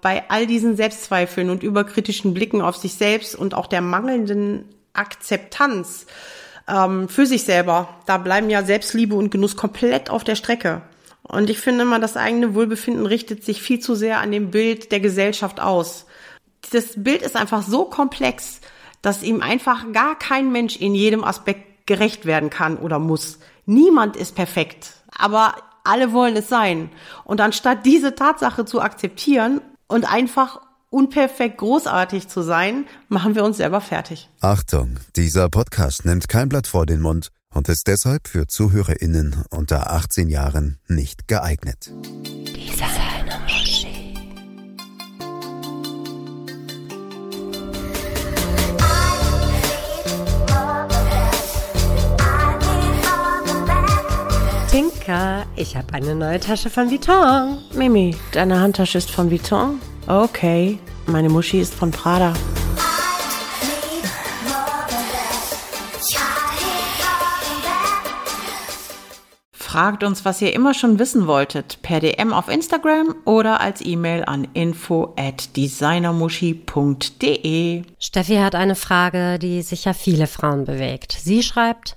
Bei all diesen Selbstzweifeln und überkritischen Blicken auf sich selbst und auch der mangelnden Akzeptanz ähm, für sich selber, da bleiben ja Selbstliebe und Genuss komplett auf der Strecke. Und ich finde immer, das eigene Wohlbefinden richtet sich viel zu sehr an dem Bild der Gesellschaft aus. Das Bild ist einfach so komplex, dass ihm einfach gar kein Mensch in jedem Aspekt gerecht werden kann oder muss. Niemand ist perfekt, aber alle wollen es sein. Und anstatt diese Tatsache zu akzeptieren und einfach unperfekt großartig zu sein, machen wir uns selber fertig. Achtung, dieser Podcast nimmt kein Blatt vor den Mund und ist deshalb für ZuhörerInnen unter 18 Jahren nicht geeignet. Dieser Tinka, ich habe eine neue Tasche von Vuitton. Mimi, deine Handtasche ist von Vuitton? Okay, meine Muschi ist von Prada. Fragt uns, was ihr immer schon wissen wolltet, per DM auf Instagram oder als E-Mail an info at designermuschi.de. Steffi hat eine Frage, die sicher viele Frauen bewegt. Sie schreibt,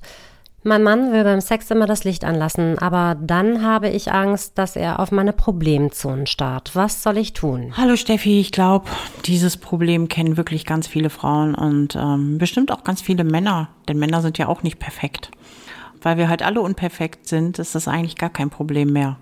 mein Mann will beim Sex immer das Licht anlassen, aber dann habe ich Angst, dass er auf meine Problemzonen starrt. Was soll ich tun? Hallo Steffi, ich glaube, dieses Problem kennen wirklich ganz viele Frauen und ähm, bestimmt auch ganz viele Männer, denn Männer sind ja auch nicht perfekt. Weil wir halt alle unperfekt sind, ist das eigentlich gar kein Problem mehr.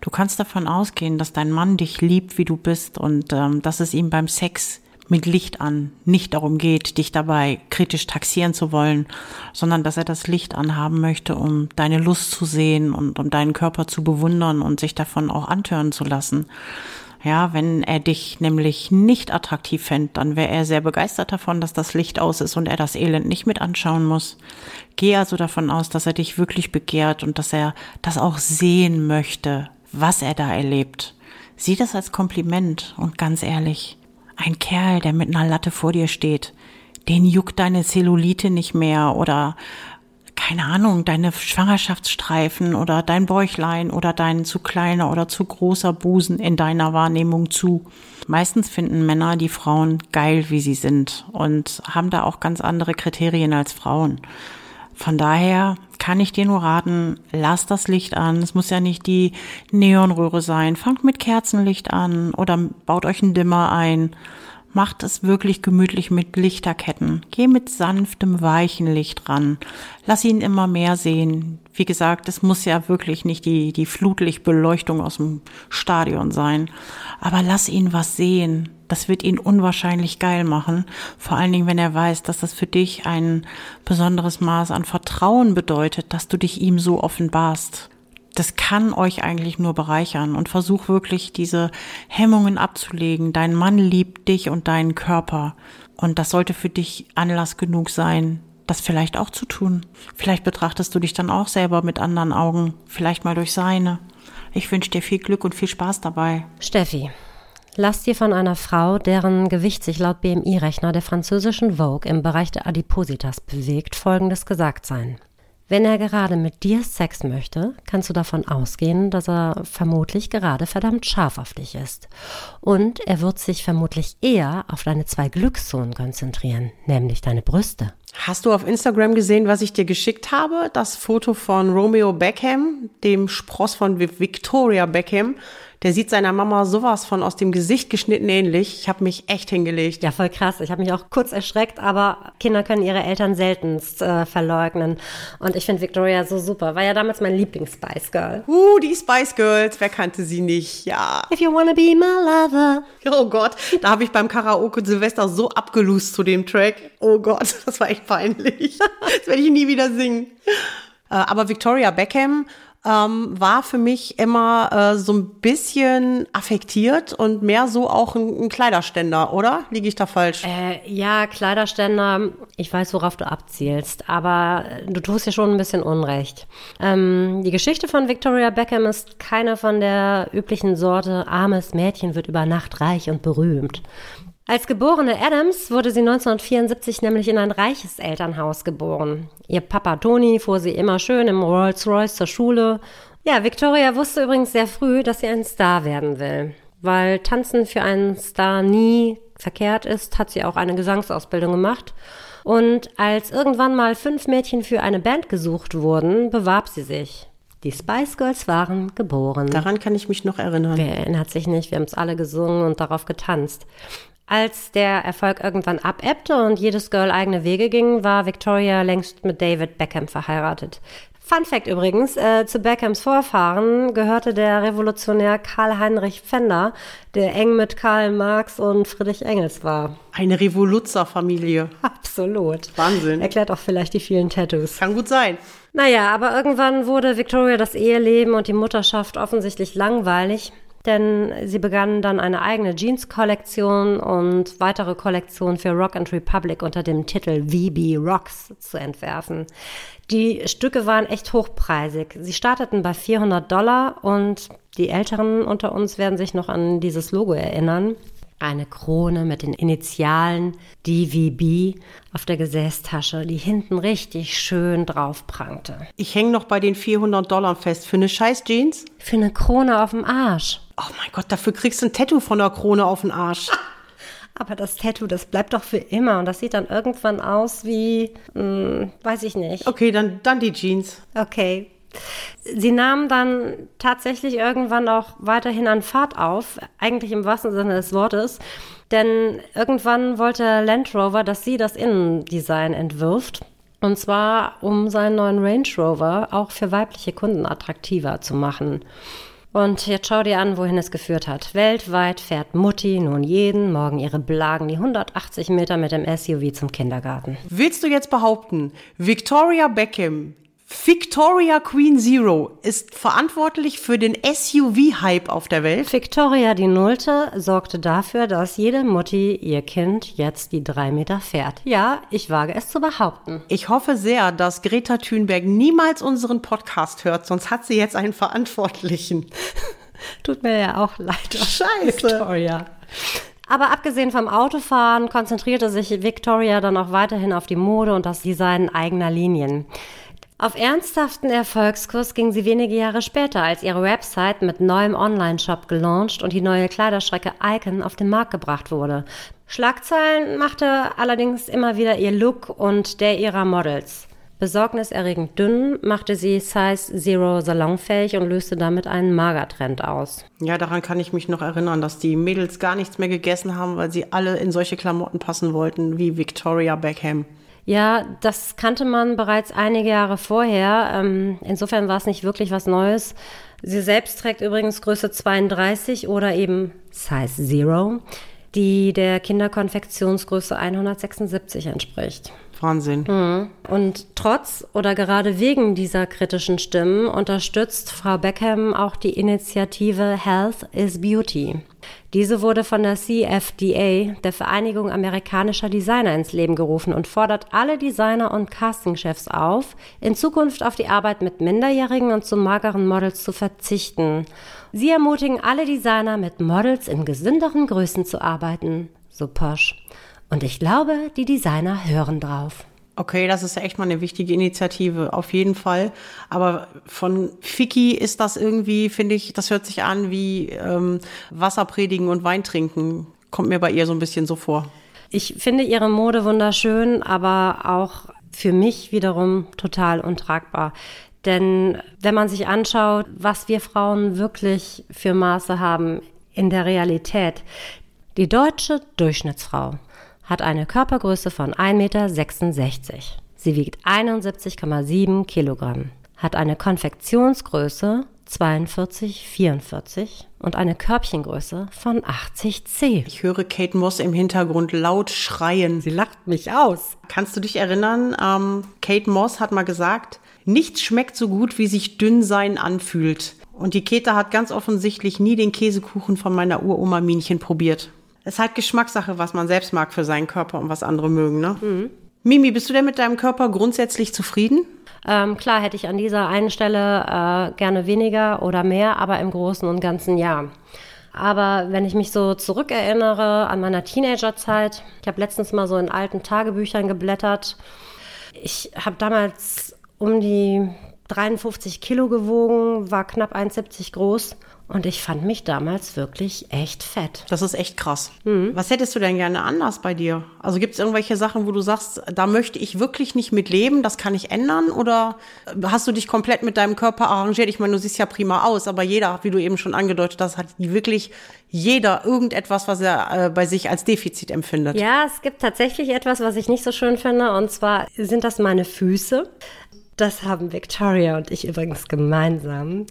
Du kannst davon ausgehen, dass dein Mann dich liebt, wie du bist und ähm, dass es ihm beim Sex mit Licht an nicht darum geht, dich dabei kritisch taxieren zu wollen, sondern dass er das Licht anhaben möchte, um deine Lust zu sehen und um deinen Körper zu bewundern und sich davon auch antören zu lassen. Ja, wenn er dich nämlich nicht attraktiv fände, dann wäre er sehr begeistert davon, dass das Licht aus ist und er das Elend nicht mit anschauen muss. Geh also davon aus, dass er dich wirklich begehrt und dass er das auch sehen möchte, was er da erlebt. Sieh das als Kompliment und ganz ehrlich, ein Kerl, der mit einer Latte vor dir steht, den juckt deine Zellulite nicht mehr oder keine Ahnung, deine Schwangerschaftsstreifen oder dein Bäuchlein oder dein zu kleiner oder zu großer Busen in deiner Wahrnehmung zu. Meistens finden Männer die Frauen geil, wie sie sind und haben da auch ganz andere Kriterien als Frauen. Von daher kann ich dir nur raten, lass das Licht an. Es muss ja nicht die Neonröhre sein. Fangt mit Kerzenlicht an oder baut euch einen Dimmer ein. Macht es wirklich gemütlich mit Lichterketten. Geh mit sanftem, weichen Licht ran. Lass ihn immer mehr sehen. Wie gesagt, es muss ja wirklich nicht die, die Flutlichtbeleuchtung aus dem Stadion sein. Aber lass ihn was sehen. Das wird ihn unwahrscheinlich geil machen. Vor allen Dingen, wenn er weiß, dass das für dich ein besonderes Maß an Vertrauen bedeutet, dass du dich ihm so offenbarst das kann euch eigentlich nur bereichern und versuch wirklich diese Hemmungen abzulegen. Dein Mann liebt dich und deinen Körper und das sollte für dich Anlass genug sein, das vielleicht auch zu tun. Vielleicht betrachtest du dich dann auch selber mit anderen Augen, vielleicht mal durch seine. Ich wünsche dir viel Glück und viel Spaß dabei. Steffi, lass dir von einer Frau, deren Gewicht sich laut BMI-Rechner der französischen Vogue im Bereich der Adipositas bewegt, Folgendes gesagt sein. Wenn er gerade mit dir Sex möchte, kannst du davon ausgehen, dass er vermutlich gerade verdammt scharf auf dich ist. Und er wird sich vermutlich eher auf deine zwei Glückszonen konzentrieren, nämlich deine Brüste. Hast du auf Instagram gesehen, was ich dir geschickt habe? Das Foto von Romeo Beckham, dem Spross von Victoria Beckham. Der sieht seiner Mama sowas von aus dem Gesicht geschnitten ähnlich. Ich habe mich echt hingelegt. Ja, voll krass. Ich habe mich auch kurz erschreckt, aber Kinder können ihre Eltern seltenst äh, verleugnen. Und ich finde Victoria so super. War ja damals mein Lieblings-Spice Girl. Uh, die Spice Girls. Wer kannte sie nicht? Ja. If you wanna be my lover. Oh Gott, da habe ich beim Karaoke Silvester so abgelust zu dem Track. Oh Gott, das war echt peinlich. Das werde ich nie wieder singen. Äh, aber Victoria Beckham ähm, war für mich immer äh, so ein bisschen affektiert und mehr so auch ein, ein Kleiderständer, oder? Liege ich da falsch? Äh, ja, Kleiderständer, ich weiß, worauf du abzielst, aber du tust ja schon ein bisschen Unrecht. Ähm, die Geschichte von Victoria Beckham ist keine von der üblichen Sorte, armes Mädchen wird über Nacht reich und berühmt. Als geborene Adams wurde sie 1974 nämlich in ein reiches Elternhaus geboren. Ihr Papa Tony fuhr sie immer schön im Rolls-Royce zur Schule. Ja, Victoria wusste übrigens sehr früh, dass sie ein Star werden will. Weil Tanzen für einen Star nie verkehrt ist, hat sie auch eine Gesangsausbildung gemacht. Und als irgendwann mal fünf Mädchen für eine Band gesucht wurden, bewarb sie sich. Die Spice Girls waren geboren. Daran kann ich mich noch erinnern. Wer erinnert sich nicht? Wir haben es alle gesungen und darauf getanzt. Als der Erfolg irgendwann abebbte und jedes Girl eigene Wege ging, war Victoria längst mit David Beckham verheiratet. Fun Fact übrigens, äh, zu Beckhams Vorfahren gehörte der Revolutionär Karl Heinrich Fender, der eng mit Karl Marx und Friedrich Engels war. Eine Revoluzzer-Familie. Absolut. Wahnsinn. Erklärt auch vielleicht die vielen Tattoos. Kann gut sein. Naja, aber irgendwann wurde Victoria das Eheleben und die Mutterschaft offensichtlich langweilig denn sie begannen dann eine eigene Jeans-Kollektion und weitere Kollektionen für Rock and Republic unter dem Titel VB Rocks zu entwerfen. Die Stücke waren echt hochpreisig. Sie starteten bei 400 Dollar und die Älteren unter uns werden sich noch an dieses Logo erinnern eine Krone mit den Initialen DVB auf der Gesäßtasche, die hinten richtig schön drauf prangte. Ich hänge noch bei den 400 Dollar fest. Für eine scheiß Jeans? Für eine Krone auf dem Arsch. Oh mein Gott, dafür kriegst du ein Tattoo von der Krone auf den Arsch. Aber das Tattoo, das bleibt doch für immer und das sieht dann irgendwann aus wie, mh, hm, weiß ich nicht. Okay, dann, dann die Jeans. Okay, Sie nahmen dann tatsächlich irgendwann auch weiterhin an Fahrt auf, eigentlich im wahrsten Sinne des Wortes, denn irgendwann wollte Land Rover, dass sie das Innendesign entwirft. Und zwar, um seinen neuen Range Rover auch für weibliche Kunden attraktiver zu machen. Und jetzt schau dir an, wohin es geführt hat. Weltweit fährt Mutti nun jeden Morgen ihre Blagen die 180 Meter mit dem SUV zum Kindergarten. Willst du jetzt behaupten, Victoria Beckham Victoria Queen Zero ist verantwortlich für den SUV-Hype auf der Welt. Victoria die Nullte sorgte dafür, dass jede Mutti ihr Kind jetzt die drei Meter fährt. Ja, ich wage es zu behaupten. Ich hoffe sehr, dass Greta Thunberg niemals unseren Podcast hört, sonst hat sie jetzt einen Verantwortlichen. Tut mir ja auch leid. Scheiße. Victoria. Aber abgesehen vom Autofahren konzentrierte sich Victoria dann auch weiterhin auf die Mode und das Design eigener Linien. Auf ernsthaften Erfolgskurs ging sie wenige Jahre später, als ihre Website mit neuem Online-Shop gelauncht und die neue Kleiderstrecke Icon auf den Markt gebracht wurde. Schlagzeilen machte allerdings immer wieder ihr Look und der ihrer Models. Besorgniserregend dünn machte sie Size Zero salonfähig und löste damit einen Magertrend aus. Ja, daran kann ich mich noch erinnern, dass die Mädels gar nichts mehr gegessen haben, weil sie alle in solche Klamotten passen wollten wie Victoria Beckham. Ja, das kannte man bereits einige Jahre vorher. Ähm, insofern war es nicht wirklich was Neues. Sie selbst trägt übrigens Größe 32 oder eben Size Zero, die der Kinderkonfektionsgröße 176 entspricht. Wahnsinn. Mhm. Und trotz oder gerade wegen dieser kritischen Stimmen unterstützt Frau Beckham auch die Initiative Health is Beauty. Diese wurde von der CFDA, der Vereinigung amerikanischer Designer, ins Leben gerufen und fordert alle Designer und Castingchefs auf, in Zukunft auf die Arbeit mit Minderjährigen und zu mageren Models zu verzichten. Sie ermutigen alle Designer, mit Models in gesünderen Größen zu arbeiten. So posch. Und ich glaube, die Designer hören drauf. Okay, das ist echt mal eine wichtige Initiative, auf jeden Fall. Aber von Ficky ist das irgendwie, finde ich, das hört sich an wie ähm, Wasser predigen und Wein trinken. Kommt mir bei ihr so ein bisschen so vor. Ich finde ihre Mode wunderschön, aber auch für mich wiederum total untragbar. Denn wenn man sich anschaut, was wir Frauen wirklich für Maße haben in der Realität, die deutsche Durchschnittsfrau hat eine Körpergröße von 1,66 Meter. Sie wiegt 71,7 Kilogramm, hat eine Konfektionsgröße 42, 44 und eine Körbchengröße von 80C. Ich höre Kate Moss im Hintergrund laut schreien. Sie lacht mich aus. Kannst du dich erinnern? Ähm, Kate Moss hat mal gesagt, nichts schmeckt so gut, wie sich dünn sein anfühlt. Und die Kete hat ganz offensichtlich nie den Käsekuchen von meiner Uroma Minchen probiert. Es ist halt Geschmackssache, was man selbst mag für seinen Körper und was andere mögen, ne? Mhm. Mimi, bist du denn mit deinem Körper grundsätzlich zufrieden? Ähm, klar hätte ich an dieser einen Stelle äh, gerne weniger oder mehr, aber im Großen und Ganzen ja. Aber wenn ich mich so zurückerinnere an meiner Teenagerzeit, ich habe letztens mal so in alten Tagebüchern geblättert. Ich habe damals um die 53 Kilo gewogen, war knapp 1,70 groß und ich fand mich damals wirklich echt fett. Das ist echt krass. Mhm. Was hättest du denn gerne anders bei dir? Also gibt es irgendwelche Sachen, wo du sagst, da möchte ich wirklich nicht mit leben, das kann ich ändern? Oder hast du dich komplett mit deinem Körper arrangiert? Ich meine, du siehst ja prima aus, aber jeder, wie du eben schon angedeutet hast, hat wirklich jeder irgendetwas, was er äh, bei sich als Defizit empfindet. Ja, es gibt tatsächlich etwas, was ich nicht so schön finde, und zwar sind das meine Füße. Das haben Victoria und ich übrigens gemeinsam.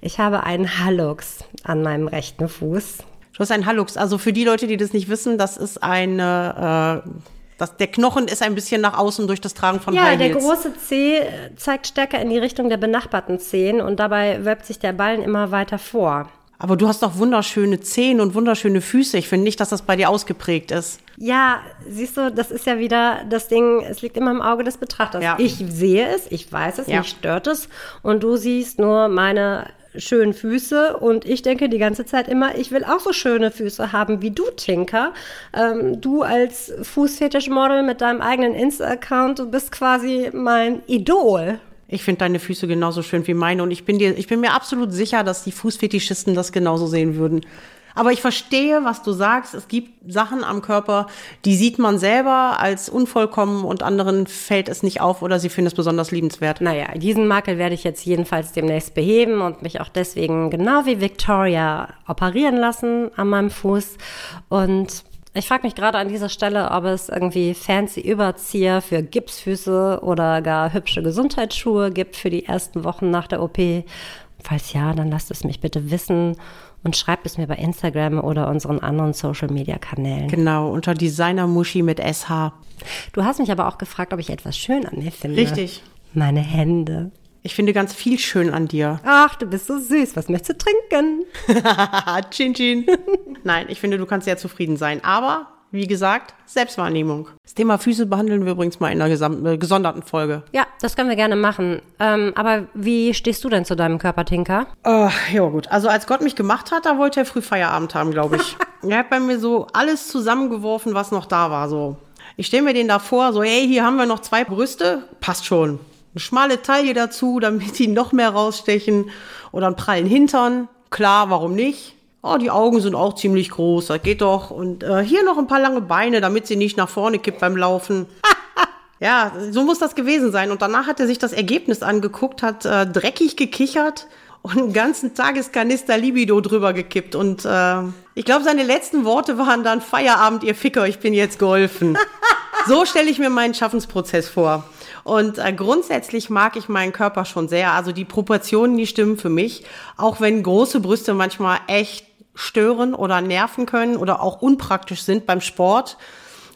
Ich habe einen Hallux an meinem rechten Fuß. Du hast einen Hallux. Also für die Leute, die das nicht wissen, das ist eine, äh, das, der Knochen ist ein bisschen nach außen durch das Tragen von ja, High Heels. Ja, der große Zeh zeigt stärker in die Richtung der benachbarten Zehen und dabei wölbt sich der Ballen immer weiter vor. Aber du hast doch wunderschöne Zehen und wunderschöne Füße. Ich finde nicht, dass das bei dir ausgeprägt ist. Ja, siehst du, das ist ja wieder das Ding, es liegt immer im Auge des Betrachters. Ja. Ich sehe es, ich weiß es, ja. mich stört es und du siehst nur meine schönen Füße und ich denke die ganze Zeit immer, ich will auch so schöne Füße haben wie du, Tinker. Ähm, du als Fußfetischmodel mit deinem eigenen Insta-Account, du bist quasi mein Idol. Ich finde deine Füße genauso schön wie meine und ich bin dir, ich bin mir absolut sicher, dass die Fußfetischisten das genauso sehen würden. Aber ich verstehe, was du sagst. Es gibt Sachen am Körper, die sieht man selber als unvollkommen und anderen fällt es nicht auf oder sie finden es besonders liebenswert. Naja, diesen Makel werde ich jetzt jedenfalls demnächst beheben und mich auch deswegen genau wie Victoria operieren lassen an meinem Fuß. Und ich frage mich gerade an dieser Stelle, ob es irgendwie fancy Überzieher für Gipsfüße oder gar hübsche Gesundheitsschuhe gibt für die ersten Wochen nach der OP. Falls ja, dann lasst es mich bitte wissen und schreibt es mir bei Instagram oder unseren anderen Social Media Kanälen. Genau, unter Designer Muschi mit SH. Du hast mich aber auch gefragt, ob ich etwas schön an mir finde. Richtig. Meine Hände. Ich finde ganz viel schön an dir. Ach, du bist so süß. Was möchtest du trinken? chin chin. Nein, ich finde, du kannst sehr zufrieden sein. Aber, wie gesagt, Selbstwahrnehmung. Das Thema Füße behandeln wir übrigens mal in einer äh, gesonderten Folge. Ja, das können wir gerne machen. Ähm, aber wie stehst du denn zu deinem Körper, Tinker? Uh, ja, gut. Also, als Gott mich gemacht hat, da wollte er früh Feierabend haben, glaube ich. er hat bei mir so alles zusammengeworfen, was noch da war. So. Ich stelle mir den da vor, so, hey, hier haben wir noch zwei Brüste. Passt schon eine schmale Taille dazu, damit die noch mehr rausstechen oder einen prallen Hintern. Klar, warum nicht? Oh, die Augen sind auch ziemlich groß, das geht doch. Und äh, hier noch ein paar lange Beine, damit sie nicht nach vorne kippt beim Laufen. ja, so muss das gewesen sein. Und danach hat er sich das Ergebnis angeguckt, hat äh, dreckig gekichert und einen ganzen Tageskanister Libido drüber gekippt. Und äh, ich glaube, seine letzten Worte waren dann Feierabend, ihr Ficker, ich bin jetzt geholfen. so stelle ich mir meinen Schaffensprozess vor. Und äh, grundsätzlich mag ich meinen Körper schon sehr. Also die Proportionen, die stimmen für mich. Auch wenn große Brüste manchmal echt stören oder nerven können oder auch unpraktisch sind beim Sport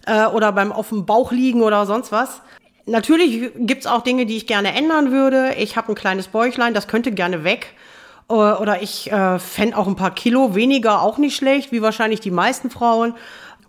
äh, oder beim auf dem Bauch liegen oder sonst was. Natürlich gibt's auch Dinge, die ich gerne ändern würde. Ich habe ein kleines Bäuchlein, das könnte gerne weg. Äh, oder ich äh, fände auch ein paar Kilo weniger auch nicht schlecht, wie wahrscheinlich die meisten Frauen.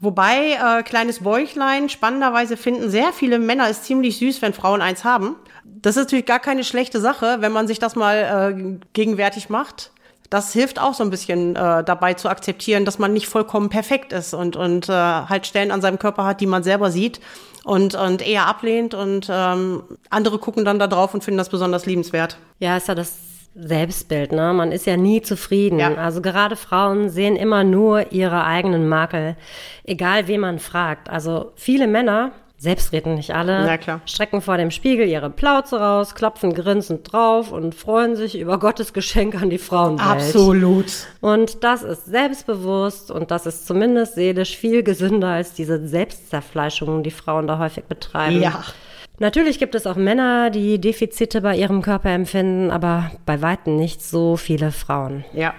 Wobei, äh, kleines Bäuchlein, spannenderweise finden sehr viele Männer es ziemlich süß, wenn Frauen eins haben. Das ist natürlich gar keine schlechte Sache, wenn man sich das mal äh, gegenwärtig macht. Das hilft auch so ein bisschen äh, dabei zu akzeptieren, dass man nicht vollkommen perfekt ist und, und äh, halt Stellen an seinem Körper hat, die man selber sieht und, und eher ablehnt. Und ähm, andere gucken dann da drauf und finden das besonders liebenswert. Ja, ist ja das Selbstbild, ne? Man ist ja nie zufrieden. Ja. Also gerade Frauen sehen immer nur ihre eigenen Makel, egal wen man fragt. Also viele Männer, selbst reden nicht alle, strecken vor dem Spiegel ihre Plauze raus, klopfen grinsend drauf und freuen sich über Gottes Geschenk an die Frauenwelt. Absolut. Und das ist selbstbewusst und das ist zumindest seelisch viel gesünder als diese Selbstzerfleischungen, die Frauen da häufig betreiben. Ja. Natürlich gibt es auch Männer, die Defizite bei ihrem Körper empfinden, aber bei weitem nicht so viele Frauen. Ja,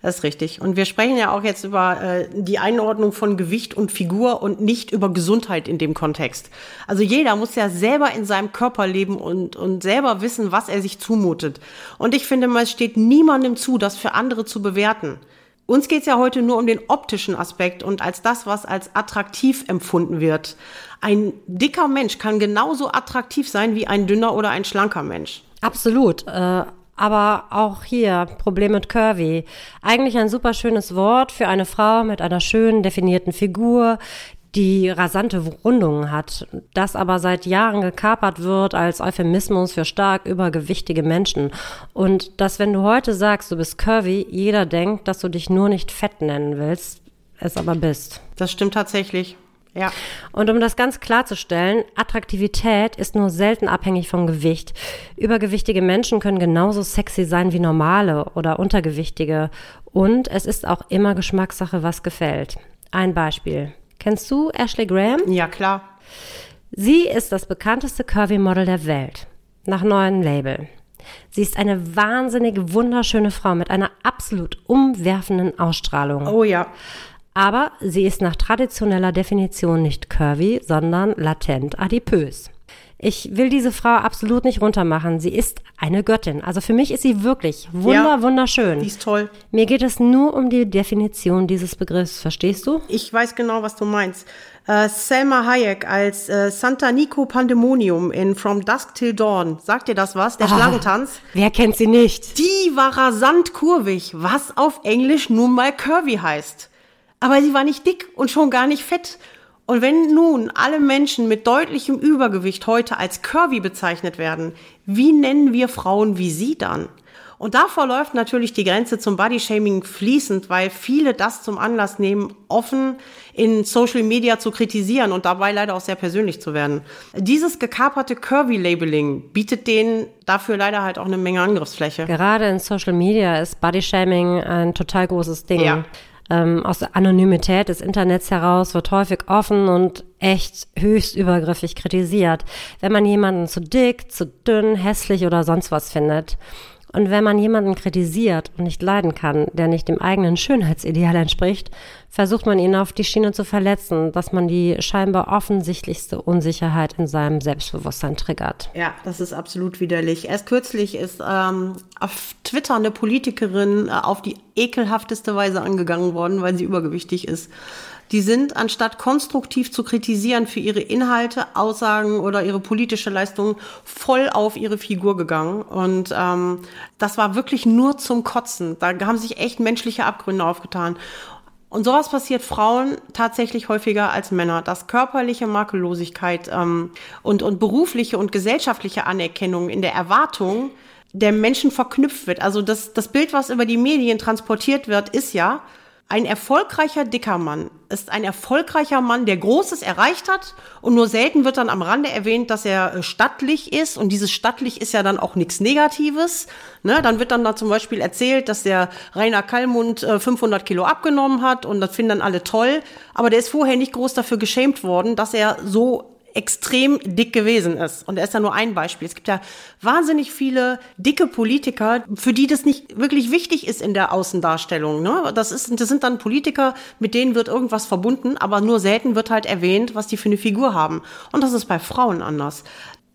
das ist richtig. Und wir sprechen ja auch jetzt über äh, die Einordnung von Gewicht und Figur und nicht über Gesundheit in dem Kontext. Also jeder muss ja selber in seinem Körper leben und, und selber wissen, was er sich zumutet. Und ich finde, es steht niemandem zu, das für andere zu bewerten. Uns geht es ja heute nur um den optischen Aspekt und als das, was als attraktiv empfunden wird. Ein dicker Mensch kann genauso attraktiv sein wie ein dünner oder ein schlanker Mensch. Absolut. Äh, aber auch hier Problem mit Curvy. Eigentlich ein super schönes Wort für eine Frau mit einer schönen definierten Figur, die rasante Rundungen hat, das aber seit Jahren gekapert wird als Euphemismus für stark übergewichtige Menschen. Und dass, wenn du heute sagst, du bist curvy, jeder denkt, dass du dich nur nicht fett nennen willst, es aber bist. Das stimmt tatsächlich. Ja. Und um das ganz klarzustellen, Attraktivität ist nur selten abhängig vom Gewicht. Übergewichtige Menschen können genauso sexy sein wie normale oder untergewichtige. Und es ist auch immer Geschmackssache, was gefällt. Ein Beispiel. Kennst du Ashley Graham? Ja, klar. Sie ist das bekannteste Curvy-Model der Welt. Nach neuem Label. Sie ist eine wahnsinnig wunderschöne Frau mit einer absolut umwerfenden Ausstrahlung. Oh ja. Aber sie ist nach traditioneller Definition nicht curvy, sondern latent adipös. Ich will diese Frau absolut nicht runtermachen. Sie ist eine Göttin. Also für mich ist sie wirklich wunder, ja, wunderschön. Die ist toll. Mir geht es nur um die Definition dieses Begriffs. Verstehst du? Ich weiß genau, was du meinst. Äh, Selma Hayek als äh, Santa Nico Pandemonium in From Dusk Till Dawn. Sagt dir das was? Der ah, Schlangentanz? Wer kennt sie nicht? Die war rasant kurvig, was auf Englisch nun mal curvy heißt. Aber sie war nicht dick und schon gar nicht fett. Und wenn nun alle Menschen mit deutlichem Übergewicht heute als curvy bezeichnet werden, wie nennen wir Frauen wie sie dann? Und da verläuft natürlich die Grenze zum Bodyshaming fließend, weil viele das zum Anlass nehmen, offen in Social Media zu kritisieren und dabei leider auch sehr persönlich zu werden. Dieses gekaperte Curvy-Labeling bietet denen dafür leider halt auch eine Menge Angriffsfläche. Gerade in Social Media ist Bodyshaming ein total großes Ding. Ja ähm, aus der Anonymität des Internets heraus wird häufig offen und echt höchst übergriffig kritisiert, wenn man jemanden zu dick, zu dünn, hässlich oder sonst was findet. Und wenn man jemanden kritisiert und nicht leiden kann, der nicht dem eigenen Schönheitsideal entspricht, versucht man ihn auf die Schiene zu verletzen, dass man die scheinbar offensichtlichste Unsicherheit in seinem Selbstbewusstsein triggert. Ja, das ist absolut widerlich. Erst kürzlich ist ähm, auf Twitter eine Politikerin äh, auf die ekelhafteste Weise angegangen worden, weil sie übergewichtig ist die sind, anstatt konstruktiv zu kritisieren für ihre Inhalte, Aussagen oder ihre politische Leistung, voll auf ihre Figur gegangen. Und ähm, das war wirklich nur zum Kotzen. Da haben sich echt menschliche Abgründe aufgetan. Und sowas passiert Frauen tatsächlich häufiger als Männer, dass körperliche Makellosigkeit ähm, und, und berufliche und gesellschaftliche Anerkennung in der Erwartung der Menschen verknüpft wird. Also das, das Bild, was über die Medien transportiert wird, ist ja, ein erfolgreicher dicker Mann ist ein erfolgreicher Mann, der Großes erreicht hat und nur selten wird dann am Rande erwähnt, dass er äh, stattlich ist und dieses stattlich ist ja dann auch nichts Negatives. Ne? Dann wird dann da zum Beispiel erzählt, dass der Rainer Kallmund 500 äh, Kilo abgenommen hat und das finden dann alle toll, aber der ist vorher nicht groß dafür geschämt worden, dass er so extrem dick gewesen ist. Und er ist ja nur ein Beispiel. Es gibt ja wahnsinnig viele dicke Politiker, für die das nicht wirklich wichtig ist in der Außendarstellung. Ne? Das, ist, das sind dann Politiker, mit denen wird irgendwas verbunden, aber nur selten wird halt erwähnt, was die für eine Figur haben. Und das ist bei Frauen anders.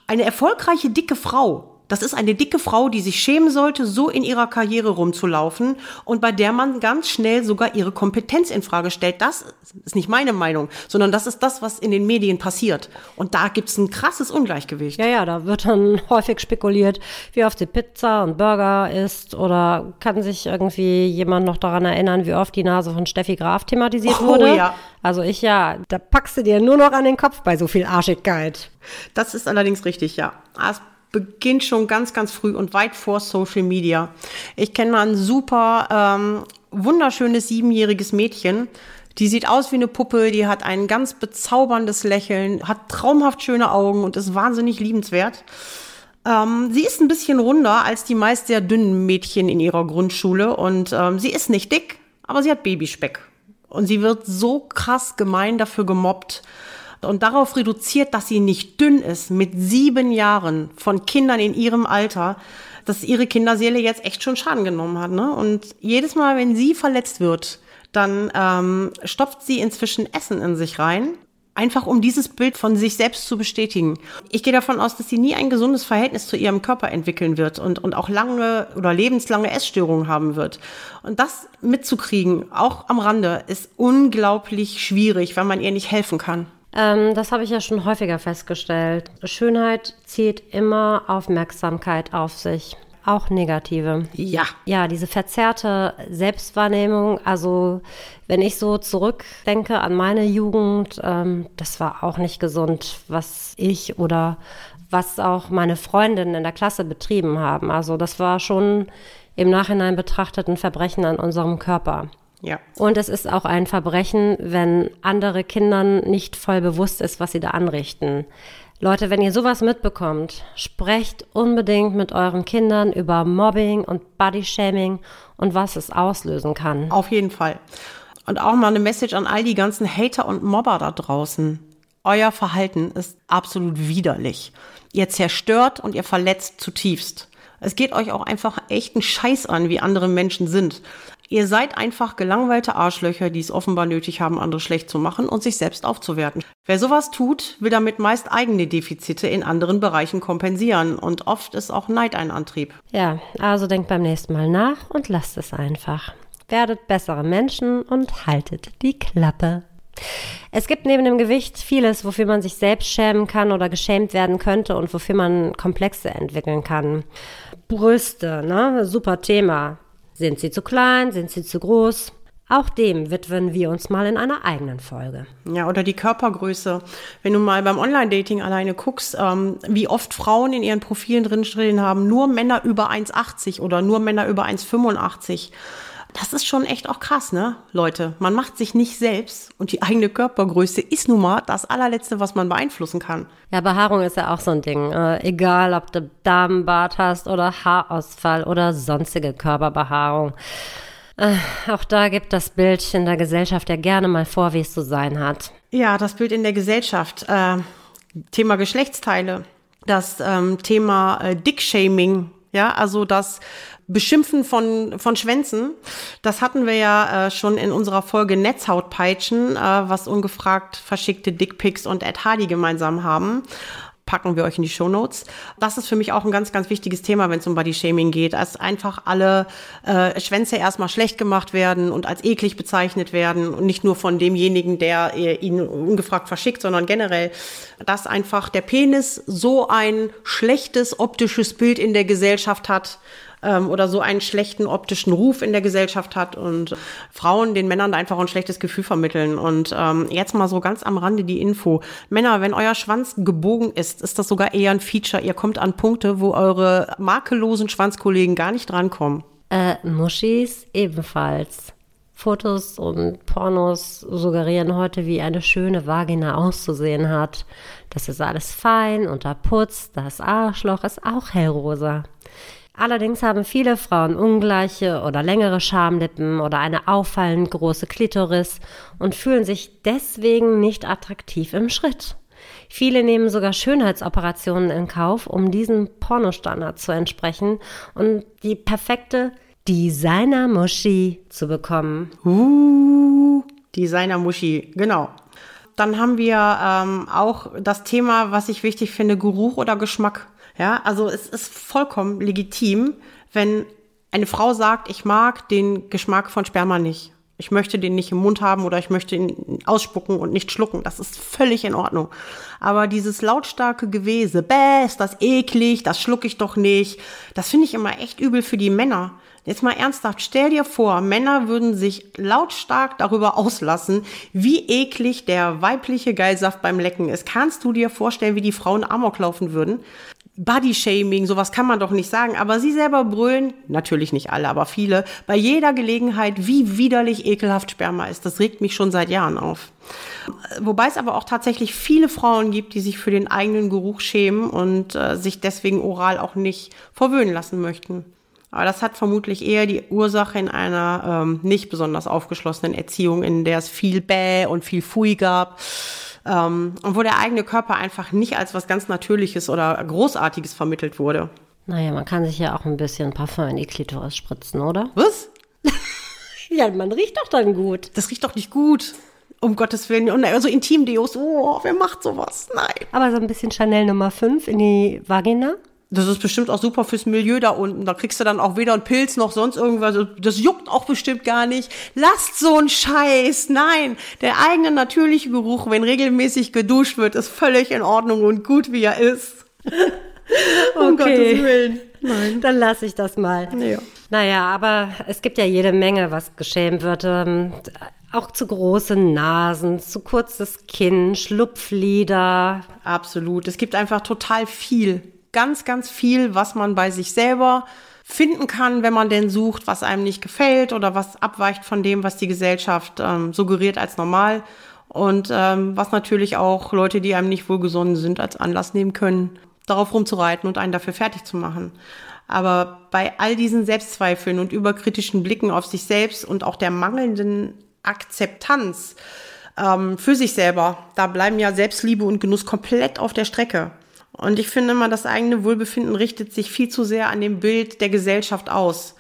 Eine erfolgreiche dicke Frau das ist eine dicke Frau, die sich schämen sollte, so in ihrer Karriere rumzulaufen und bei der man ganz schnell sogar ihre Kompetenz in Frage stellt. Das ist nicht meine Meinung, sondern das ist das, was in den Medien passiert. Und da gibt's ein krasses Ungleichgewicht. Ja, ja, da wird dann häufig spekuliert, wie oft sie Pizza und Burger isst oder kann sich irgendwie jemand noch daran erinnern, wie oft die Nase von Steffi Graf thematisiert oh, wurde? Ja. Also ich ja, da packst du dir nur noch an den Kopf bei so viel Arschigkeit. Das ist allerdings richtig, ja. Beginnt schon ganz, ganz früh und weit vor Social Media. Ich kenne ein super ähm, wunderschönes siebenjähriges Mädchen. Die sieht aus wie eine Puppe, die hat ein ganz bezauberndes Lächeln, hat traumhaft schöne Augen und ist wahnsinnig liebenswert. Ähm, sie ist ein bisschen runder als die meist sehr dünnen Mädchen in ihrer Grundschule und ähm, sie ist nicht dick, aber sie hat Babyspeck. Und sie wird so krass gemein dafür gemobbt und darauf reduziert, dass sie nicht dünn ist, mit sieben Jahren von Kindern in ihrem Alter, dass ihre Kinderseele jetzt echt schon Schaden genommen hat. Ne? Und jedes Mal, wenn sie verletzt wird, dann ähm, stopft sie inzwischen Essen in sich rein, einfach um dieses Bild von sich selbst zu bestätigen. Ich gehe davon aus, dass sie nie ein gesundes Verhältnis zu ihrem Körper entwickeln wird und, und auch lange oder lebenslange Essstörungen haben wird. Und das mitzukriegen, auch am Rande, ist unglaublich schwierig, weil man ihr nicht helfen kann. Ähm, das habe ich ja schon häufiger festgestellt. Schönheit zieht immer Aufmerksamkeit auf sich. auch negative. Ja. Ja, diese verzerrte Selbstwahrnehmung, also wenn ich so zurückdenke an meine Jugend, ähm, das war auch nicht gesund, was ich oder was auch meine Freundinnen in der Klasse betrieben haben. Also das war schon im Nachhinein betrachtet ein Verbrechen an unserem Körper. Ja. Und es ist auch ein Verbrechen, wenn andere Kindern nicht voll bewusst ist, was sie da anrichten. Leute, wenn ihr sowas mitbekommt, sprecht unbedingt mit euren Kindern über Mobbing und Bodyshaming und was es auslösen kann. Auf jeden Fall. Und auch mal eine Message an all die ganzen Hater und Mobber da draußen. Euer Verhalten ist absolut widerlich. Ihr zerstört und ihr verletzt zutiefst. Es geht euch auch einfach echt einen Scheiß an, wie andere Menschen sind. Ihr seid einfach gelangweilte Arschlöcher, die es offenbar nötig haben, andere schlecht zu machen und sich selbst aufzuwerten. Wer sowas tut, will damit meist eigene Defizite in anderen Bereichen kompensieren und oft ist auch Neid ein Antrieb. Ja, also denkt beim nächsten Mal nach und lasst es einfach. Werdet bessere Menschen und haltet die Klappe. Es gibt neben dem Gewicht vieles, wofür man sich selbst schämen kann oder geschämt werden könnte und wofür man Komplexe entwickeln kann. Brüste, ne? Super Thema. Sind sie zu klein? Sind sie zu groß? Auch dem widmen wir uns mal in einer eigenen Folge. Ja, oder die Körpergröße. Wenn du mal beim Online-Dating alleine guckst, ähm, wie oft Frauen in ihren Profilen drinstehen haben, nur Männer über 1,80 oder nur Männer über 1,85 das ist schon echt auch krass, ne, Leute? Man macht sich nicht selbst und die eigene Körpergröße ist nun mal das allerletzte, was man beeinflussen kann. Ja, Behaarung ist ja auch so ein Ding. Äh, egal, ob du Damenbart hast oder Haarausfall oder sonstige Körperbehaarung. Äh, auch da gibt das Bild in der Gesellschaft ja gerne mal vor, wie es zu sein hat. Ja, das Bild in der Gesellschaft. Äh, Thema Geschlechtsteile. Das ähm, Thema äh, Dickshaming. Ja, also das Beschimpfen von, von Schwänzen, das hatten wir ja äh, schon in unserer Folge Netzhautpeitschen, äh, was ungefragt verschickte Dickpics und Ed Hardy gemeinsam haben packen wir euch in die Show Notes. Das ist für mich auch ein ganz, ganz wichtiges Thema, wenn es um Body Shaming geht, als einfach alle äh, Schwänze erstmal schlecht gemacht werden und als eklig bezeichnet werden und nicht nur von demjenigen, der ihn ungefragt verschickt, sondern generell, dass einfach der Penis so ein schlechtes optisches Bild in der Gesellschaft hat, ähm, oder so einen schlechten optischen Ruf in der Gesellschaft hat und Frauen den Männern einfach ein schlechtes Gefühl vermitteln. Und ähm, jetzt mal so ganz am Rande die Info. Männer, wenn euer Schwanz gebogen ist, ist das sogar eher ein Feature. Ihr kommt an Punkte, wo eure makellosen Schwanzkollegen gar nicht drankommen. Äh, Muschis ebenfalls. Fotos und Pornos suggerieren heute, wie eine schöne Vagina auszusehen hat. Das ist alles fein, unterputzt, das Arschloch ist auch hellrosa. Allerdings haben viele Frauen ungleiche oder längere Schamlippen oder eine auffallend große Klitoris und fühlen sich deswegen nicht attraktiv im Schritt. Viele nehmen sogar Schönheitsoperationen in Kauf, um diesem Pornostandard zu entsprechen und die perfekte Designer-Muschi zu bekommen. Uh, Designer-Muschi, genau. Dann haben wir ähm, auch das Thema, was ich wichtig finde, Geruch oder Geschmack. Ja, also es ist vollkommen legitim, wenn eine Frau sagt, ich mag den Geschmack von Sperma nicht. Ich möchte den nicht im Mund haben oder ich möchte ihn ausspucken und nicht schlucken. Das ist völlig in Ordnung. Aber dieses lautstarke Gewese, bäh, ist das eklig, das schlucke ich doch nicht. Das finde ich immer echt übel für die Männer. Jetzt mal ernsthaft, stell dir vor, Männer würden sich lautstark darüber auslassen, wie eklig der weibliche Geilsaft beim Lecken ist. Kannst du dir vorstellen, wie die Frauen Amok laufen würden? Bodyshaming, sowas kann man doch nicht sagen, aber sie selber brüllen, natürlich nicht alle, aber viele, bei jeder Gelegenheit, wie widerlich ekelhaft Sperma ist. Das regt mich schon seit Jahren auf. Wobei es aber auch tatsächlich viele Frauen gibt, die sich für den eigenen Geruch schämen und äh, sich deswegen oral auch nicht verwöhnen lassen möchten. Aber das hat vermutlich eher die Ursache in einer ähm, nicht besonders aufgeschlossenen Erziehung, in der es viel Bäh und viel Fui gab ähm, und wo der eigene Körper einfach nicht als was ganz Natürliches oder Großartiges vermittelt wurde. Naja, man kann sich ja auch ein bisschen Parfum in die Klitoris spritzen, oder? Was? ja, man riecht doch dann gut. Das riecht doch nicht gut. Um Gottes Willen. Und also Intimdeos, oh, wer macht sowas? Nein. Aber so ein bisschen Chanel Nummer 5 in die Vagina? Das ist bestimmt auch super fürs Milieu da unten. Da kriegst du dann auch weder einen Pilz noch sonst irgendwas. Das juckt auch bestimmt gar nicht. Lasst so einen Scheiß. Nein, der eigene natürliche Geruch, wenn regelmäßig geduscht wird, ist völlig in Ordnung und gut, wie er ist. um okay. Gottes Willen. Nein. Dann lasse ich das mal. Ja. Naja, aber es gibt ja jede Menge, was geschämt wird. Ähm, auch zu große Nasen, zu kurzes Kinn, Schlupflider. Absolut. Es gibt einfach total viel. Ganz, ganz viel, was man bei sich selber finden kann, wenn man denn sucht, was einem nicht gefällt oder was abweicht von dem, was die Gesellschaft ähm, suggeriert als normal. Und ähm, was natürlich auch Leute, die einem nicht wohlgesonnen sind, als Anlass nehmen können, darauf rumzureiten und einen dafür fertig zu machen. Aber bei all diesen Selbstzweifeln und überkritischen Blicken auf sich selbst und auch der mangelnden Akzeptanz ähm, für sich selber, da bleiben ja Selbstliebe und Genuss komplett auf der Strecke. Und ich finde immer, das eigene Wohlbefinden richtet sich viel zu sehr an dem Bild der Gesellschaft aus.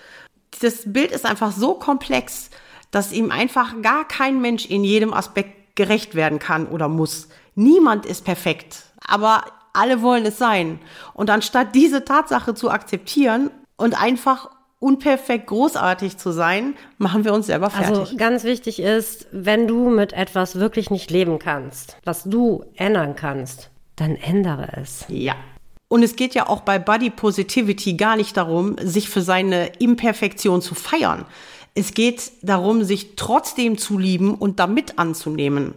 Das Bild ist einfach so komplex, dass ihm einfach gar kein Mensch in jedem Aspekt gerecht werden kann oder muss. Niemand ist perfekt, aber alle wollen es sein. Und anstatt diese Tatsache zu akzeptieren und einfach unperfekt großartig zu sein, machen wir uns selber fertig. Also ganz wichtig ist, wenn du mit etwas wirklich nicht leben kannst, was du ändern kannst, dann ändere es. Ja. Und es geht ja auch bei Body Positivity gar nicht darum, sich für seine Imperfektion zu feiern. Es geht darum, sich trotzdem zu lieben und damit anzunehmen.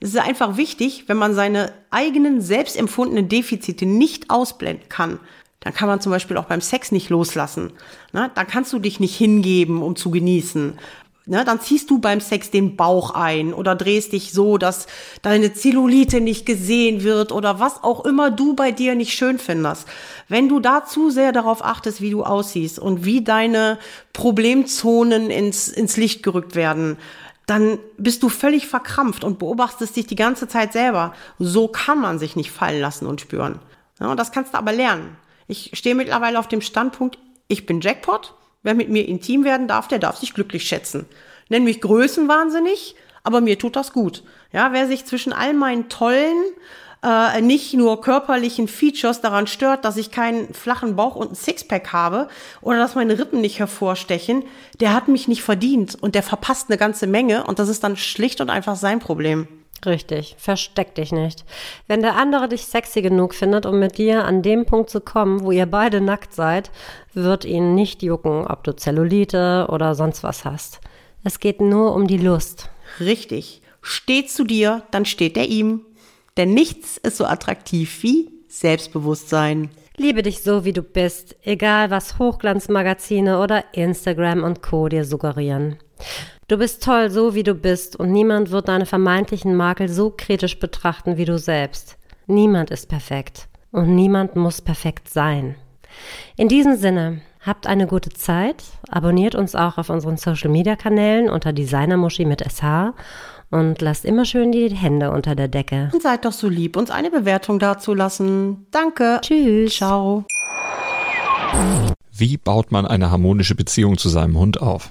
Es ist einfach wichtig, wenn man seine eigenen selbst empfundenen Defizite nicht ausblenden kann, dann kann man zum Beispiel auch beim Sex nicht loslassen. Ne? Dann kannst du dich nicht hingeben, um zu genießen. Ne, dann ziehst du beim Sex den Bauch ein oder drehst dich so, dass deine Zellulite nicht gesehen wird oder was auch immer du bei dir nicht schön findest. Wenn du da zu sehr darauf achtest, wie du aussiehst und wie deine Problemzonen ins, ins Licht gerückt werden, dann bist du völlig verkrampft und beobachtest dich die ganze Zeit selber. So kann man sich nicht fallen lassen und spüren. Ja, und das kannst du aber lernen. Ich stehe mittlerweile auf dem Standpunkt, ich bin Jackpot Wer mit mir intim werden darf, der darf sich glücklich schätzen. Nenn mich größenwahnsinnig, aber mir tut das gut. Ja, wer sich zwischen all meinen tollen, äh, nicht nur körperlichen Features daran stört, dass ich keinen flachen Bauch und ein Sixpack habe oder dass meine Rippen nicht hervorstechen, der hat mich nicht verdient und der verpasst eine ganze Menge und das ist dann schlicht und einfach sein Problem. Richtig, versteck dich nicht. Wenn der andere dich sexy genug findet, um mit dir an dem Punkt zu kommen, wo ihr beide nackt seid, wird ihn nicht jucken, ob du Zellulite oder sonst was hast. Es geht nur um die Lust. Richtig. Steht zu dir, dann steht er ihm. Denn nichts ist so attraktiv wie Selbstbewusstsein. Liebe dich so, wie du bist, egal was Hochglanzmagazine oder Instagram und Co. dir suggerieren. Du bist toll, so wie du bist, und niemand wird deine vermeintlichen Makel so kritisch betrachten wie du selbst. Niemand ist perfekt und niemand muss perfekt sein. In diesem Sinne, habt eine gute Zeit, abonniert uns auch auf unseren Social Media Kanälen unter Designermuschi mit SH und lasst immer schön die Hände unter der Decke. Und seid doch so lieb, uns eine Bewertung dazulassen. Danke. Tschüss. Ciao. Wie baut man eine harmonische Beziehung zu seinem Hund auf?